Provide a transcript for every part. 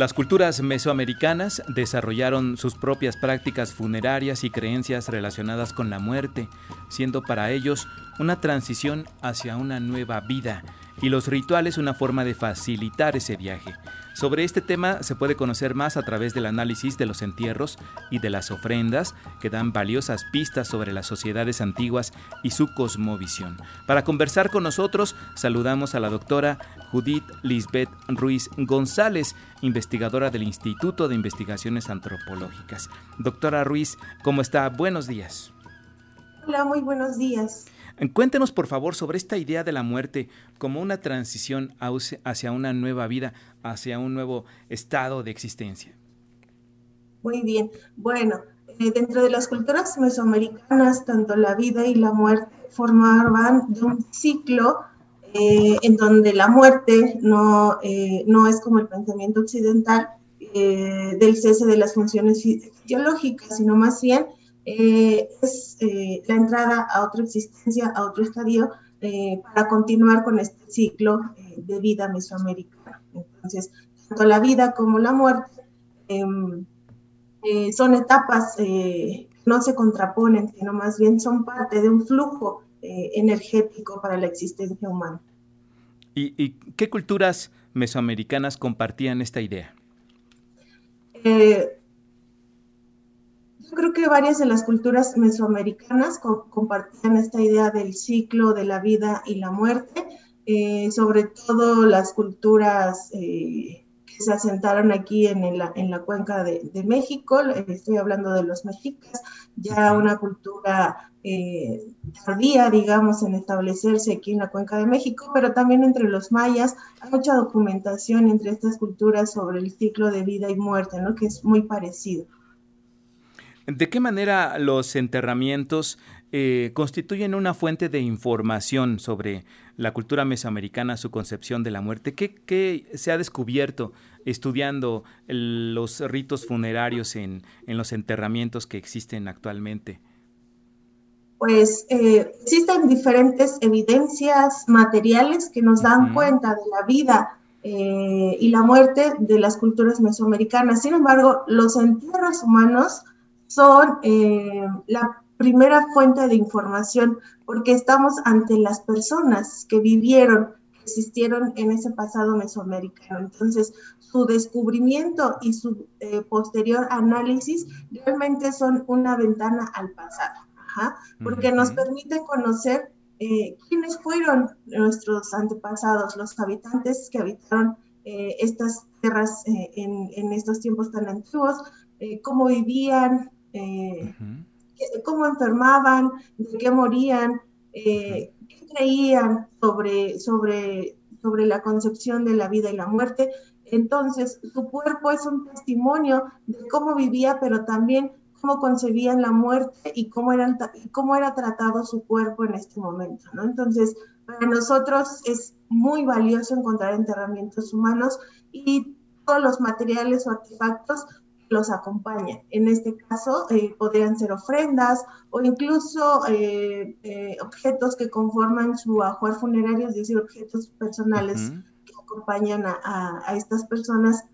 Las culturas mesoamericanas desarrollaron sus propias prácticas funerarias y creencias relacionadas con la muerte, siendo para ellos una transición hacia una nueva vida y los rituales una forma de facilitar ese viaje. Sobre este tema se puede conocer más a través del análisis de los entierros y de las ofrendas que dan valiosas pistas sobre las sociedades antiguas y su cosmovisión. Para conversar con nosotros saludamos a la doctora Judith Lisbeth Ruiz González, investigadora del Instituto de Investigaciones Antropológicas. Doctora Ruiz, ¿cómo está? Buenos días. Hola, muy buenos días. Cuéntenos, por favor, sobre esta idea de la muerte como una transición hacia una nueva vida, hacia un nuevo estado de existencia. Muy bien. Bueno, eh, dentro de las culturas mesoamericanas, tanto la vida y la muerte formaban de un ciclo eh, en donde la muerte no, eh, no es como el pensamiento occidental del cese de las funciones fisiológicas, sino más bien eh, es eh, la entrada a otra existencia, a otro estadio, eh, para continuar con este ciclo de vida mesoamericana. Entonces, tanto la vida como la muerte em, son etapas que no se contraponen, sino más bien son parte de un flujo energético para la existencia humana. ¿Y, qué culturas mesoamericanas compartían esta idea? Yo creo que varias de las culturas mesoamericanas compartían esta idea del ciclo de la vida y la muerte, eh, sobre todo las culturas eh, que se asentaron aquí en, la, en la cuenca de, México, estoy hablando de los mexicas, ya una cultura eh, tardía, digamos, en establecerse aquí en la cuenca de México, pero también entre los mayas hay mucha documentación entre estas culturas sobre el ciclo de vida y muerte, ¿no? que es muy parecido. ¿De qué manera los enterramientos eh, constituyen una fuente de información sobre la cultura mesoamericana, su concepción de la muerte? ¿Qué, se ha descubierto estudiando los ritos funerarios en, los enterramientos que existen actualmente? Pues eh, existen diferentes evidencias materiales que nos dan cuenta de la vida eh, y la muerte de las culturas mesoamericanas. Sin embargo, los entierros humanos son eh, la primera fuente de información porque estamos ante las personas que vivieron, que existieron en ese pasado mesoamericano. Entonces, su descubrimiento y su eh, posterior análisis realmente son una ventana al pasado, porque nos permite conocer eh, quiénes fueron nuestros antepasados, los habitantes que habitaron estas tierras en, estos tiempos tan antiguos, cómo vivían, eh, cómo enfermaban, de qué morían, eh, qué creían sobre, sobre, sobre la concepción de la vida y la muerte. Entonces, su cuerpo es un testimonio de cómo vivía, pero también cómo concebían la muerte y cómo, eran, cómo era tratado su cuerpo en este momento. ¿no? Entonces, para nosotros es muy valioso encontrar enterramientos humanos y todos los materiales o artefactos los acompañan. En este caso, eh, podrían ser ofrendas o incluso eh, eh, objetos que conforman su ajuar funerario, es decir, objetos personales que acompañan a, estas personas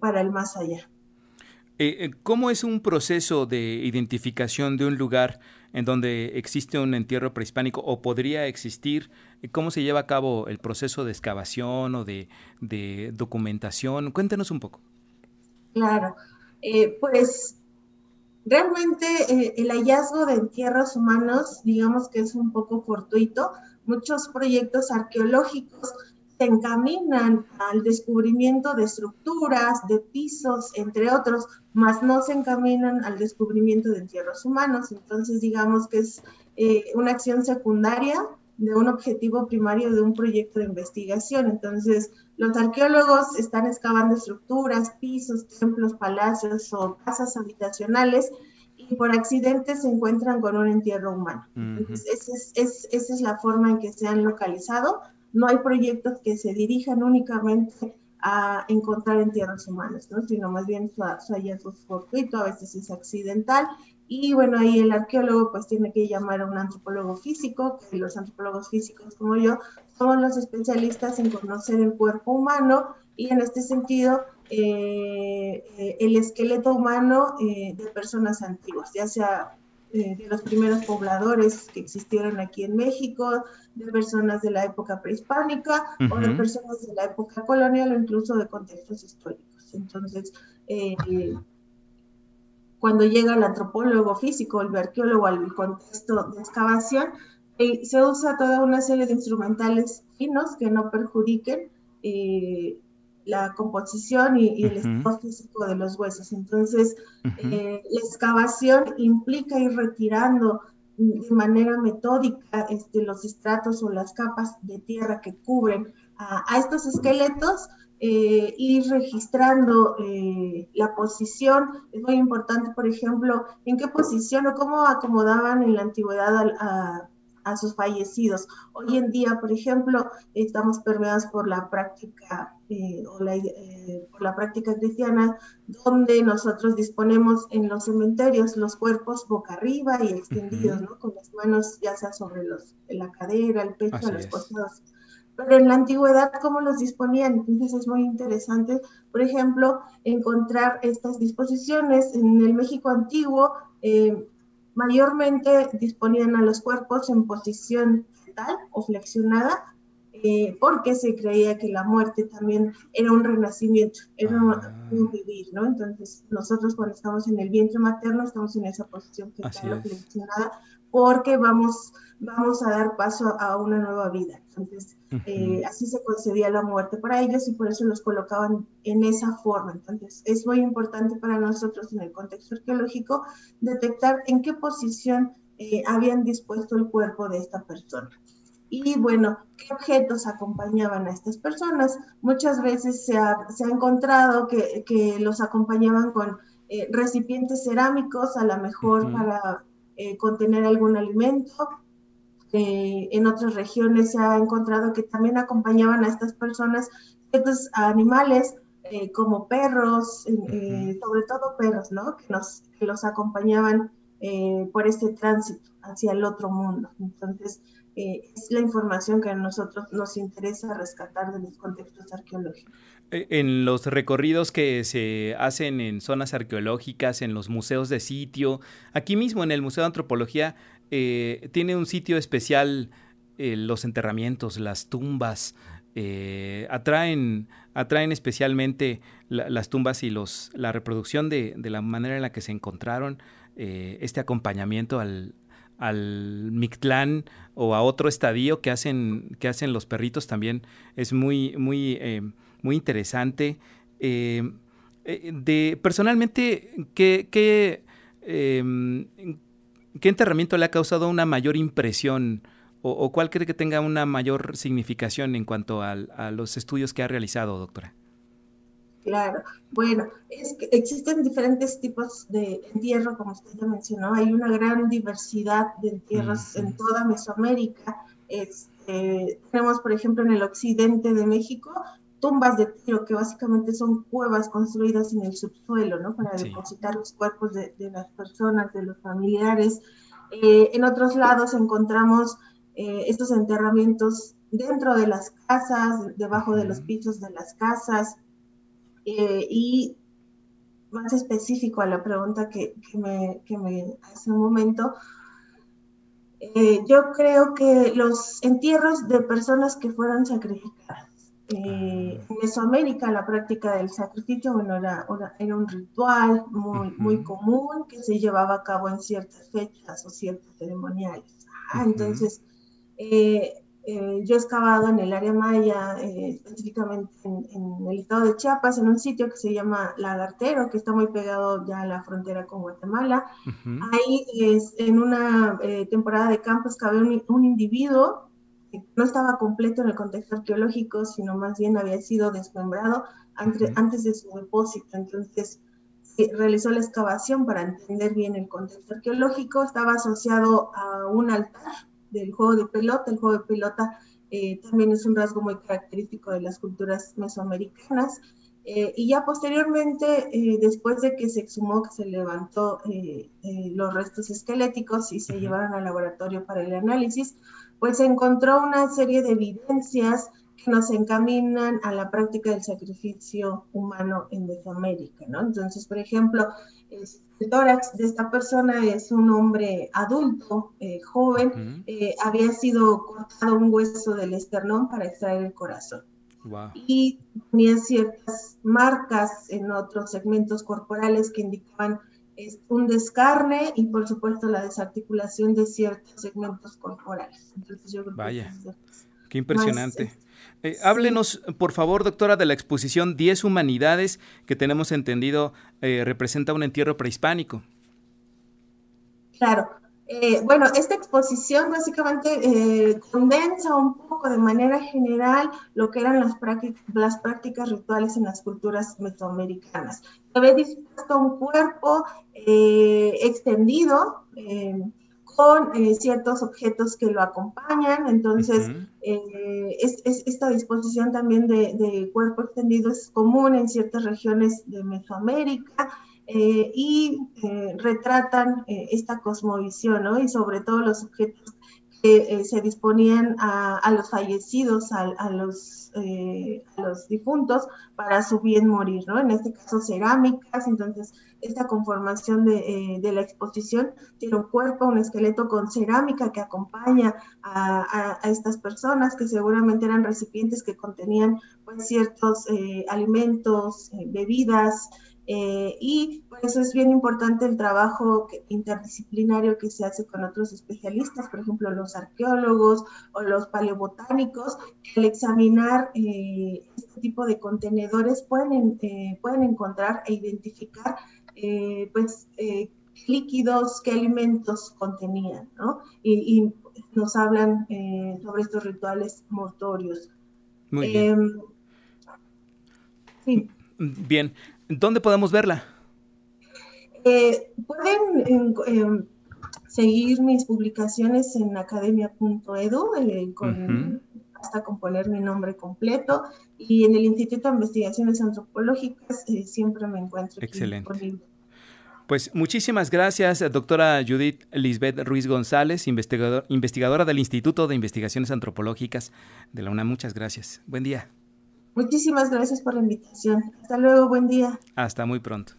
para el más allá. ¿Cómo es un proceso de identificación de un lugar en donde existe un entierro prehispánico o podría existir? ¿Cómo se lleva a cabo el proceso de excavación o de, de documentación? Cuéntenos un poco. Claro. Eh, pues realmente eh, el hallazgo de entierros humanos, digamos que es un poco fortuito. Muchos proyectos arqueológicos se encaminan al descubrimiento de estructuras, de pisos, entre otros, más no se encaminan al descubrimiento de entierros humanos. Entonces, digamos que es eh, una acción secundaria de un objetivo primario de un proyecto de investigación. Entonces, los arqueólogos están excavando estructuras, pisos, templos, palacios o casas habitacionales y por accidente se encuentran con un entierro humano. Entonces, esa es, la forma en que se han localizado. No hay proyectos que se dirijan únicamente a encontrar entierros humanos, ¿no? sino más bien su, su hallazgo es fortuito, a veces es accidental y bueno, ahí el arqueólogo pues tiene que llamar a un antropólogo físico, que los antropólogos físicos como yo somos los especialistas en conocer el cuerpo humano y en este sentido el esqueleto humano de personas antiguas, ya sea de los primeros pobladores que existieron aquí en México, de personas de la época prehispánica o de personas de la época colonial o incluso de contextos históricos. Entonces, cuando llega el antropólogo físico, el arqueólogo al contexto de excavación, eh, se usa toda una serie de instrumentales finos que no perjudiquen eh, la composición y, el estado físico de los huesos. Entonces, eh, la excavación implica ir retirando de manera metódica este, los estratos o las capas de tierra que cubren a estos esqueletos eh, ir registrando eh, la posición. Es muy importante, por ejemplo, en qué posición o cómo acomodaban en la antigüedad a, sus fallecidos. Hoy en día, por ejemplo, estamos permeados por la práctica eh, o la, por la práctica cristiana, donde nosotros disponemos en los cementerios los cuerpos boca arriba y extendidos, ¿no? Con las manos ya sea sobre los, la cadera, el pecho, los costados pero en la antigüedad, ¿cómo los disponían? Entonces es muy interesante, por ejemplo, encontrar estas disposiciones. En el México antiguo, eh, mayormente disponían a los cuerpos en posición fetal o flexionada, eh, porque se creía que la muerte también era un renacimiento, era un ah. vivir, ¿no? Entonces, nosotros cuando estamos en el vientre materno, estamos en esa posición fetal o flexionada, porque vamos, vamos a dar paso a una nueva vida. Entonces, eh, así se concedía la muerte para ellos y por eso los colocaban en esa forma. Entonces, es muy importante para nosotros en el contexto arqueológico detectar en qué posición eh, habían dispuesto el cuerpo de esta persona. Y bueno, ¿qué objetos acompañaban a estas personas? Muchas veces se ha, se ha encontrado que, que, los acompañaban con eh, recipientes cerámicos, a lo mejor para contener algún alimento, eh, en otras regiones se ha encontrado que también acompañaban a estas personas estos animales eh, como perros, eh, sobre todo perros, ¿no? Que, nos, que los acompañaban por este tránsito hacia el otro mundo. Entonces, es la información que a nosotros nos interesa rescatar de los contextos arqueológicos. En los recorridos que se hacen en zonas arqueológicas, en los museos de sitio, aquí mismo en el Museo de Antropología, eh, tiene un sitio especial, eh, los enterramientos, las tumbas, eh, atraen, atraen especialmente las tumbas y los, la reproducción de, la manera en la que se encontraron, este acompañamiento al, al Mictlán o a otro estadio que hacen, que hacen los perritos también es muy, muy, muy interesante. de, personalmente, ¿qué, qué em, ¿Qué enterramiento le ha causado una mayor impresión o, cuál cree que tenga una mayor significación en cuanto a, los estudios que ha realizado, doctora? Claro, bueno, es que existen diferentes tipos de entierro, como usted ya mencionó, hay una gran diversidad de entierros en toda Mesoamérica. Este, tenemos, por ejemplo, en el occidente de México, tumbas de tiro, que básicamente son cuevas construidas en el subsuelo, ¿no? Para depositar los cuerpos de, las personas, de los familiares. Eh, en otros lados encontramos eh, estos enterramientos dentro de las casas, debajo de los pisos de las casas. Eh, y más específico a la pregunta que, me, que me hace un momento, yo creo que los entierros de personas que fueron sacrificadas eh, en Mesoamérica la práctica del sacrificio, bueno, era, era un ritual muy, muy común que se llevaba a cabo en ciertas fechas o ciertos ceremoniales. Entonces, eh, eh, yo he excavado en el área maya, específicamente en, el estado de Chiapas, en un sitio que se llama Lagartero, que está muy pegado ya a la frontera con Guatemala. Ahí, es, en una temporada de campo, excavé un, un individuo no estaba completo en el contexto arqueológico, sino más bien había sido desmembrado antes, de su depósito. Entonces, realizó la excavación para entender bien el contexto arqueológico. Estaba asociado a un altar del juego de pelota. El juego de pelota eh, también es un rasgo muy característico de las culturas mesoamericanas. Eh, y ya posteriormente, eh, después de que se exhumó, que se levantó los restos esqueléticos y se llevaron al laboratorio para el análisis, pues se encontró una serie de evidencias que nos encaminan a la práctica del sacrificio humano en Mesoamérica, ¿no? Entonces, por ejemplo, el tórax de esta persona es un hombre adulto, eh, joven, eh, había sido cortado un hueso del esternón para extraer el corazón. Y tenía ciertas marcas en otros segmentos corporales que indicaban un descarne y por supuesto la desarticulación de ciertos segmentos corporales. Vaya, qué impresionante. Eh, háblenos, por favor, doctora, de la exposición 10 Humanidades, que tenemos entendido eh, representa un entierro prehispánico. Claro. Eh, bueno, esta exposición básicamente condensa un poco de manera general lo que eran las, las prácticas rituales en las culturas mesoamericanas. Se ve dispuesto un cuerpo extendido, con eh, ciertos objetos que lo acompañan. Entonces, eh, es, esta disposición también de, cuerpo extendido es común en ciertas regiones de Mesoamérica. Eh, y retratan esta cosmovisión, ¿no? Y sobre todo los objetos que se disponían a, los fallecidos, a, los, a los difuntos, para su bien morir, ¿no? En este caso cerámicas, entonces esta conformación eh, de, la exposición tiene un cuerpo, un esqueleto con cerámica que acompaña a, estas personas que seguramente eran recipientes que contenían pues, ciertos eh, alimentos, eh, y por eso es bien importante el trabajo interdisciplinario que se hace con otros especialistas, por ejemplo, los arqueólogos o los paleobotánicos, que al examinar este tipo de contenedores pueden, pueden encontrar e identificar eh, pues, eh, líquidos, qué alimentos contenían, ¿no? Y, nos hablan eh, sobre estos rituales mortorios. Muy bien. Sí. Bien, ¿dónde podemos verla? pueden em, seguir mis publicaciones en academia.edu con hasta componer mi nombre completo y en el Instituto de Investigaciones Antropológicas siempre me encuentro Excelente. disponible. Pues muchísimas gracias, doctora Judith Lisbeth Ruiz González, investigadora del Instituto de Investigaciones Antropológicas de la UNAM. Muchas gracias. Buen día. Muchísimas gracias por la invitación. Hasta luego, buen día. Hasta muy pronto.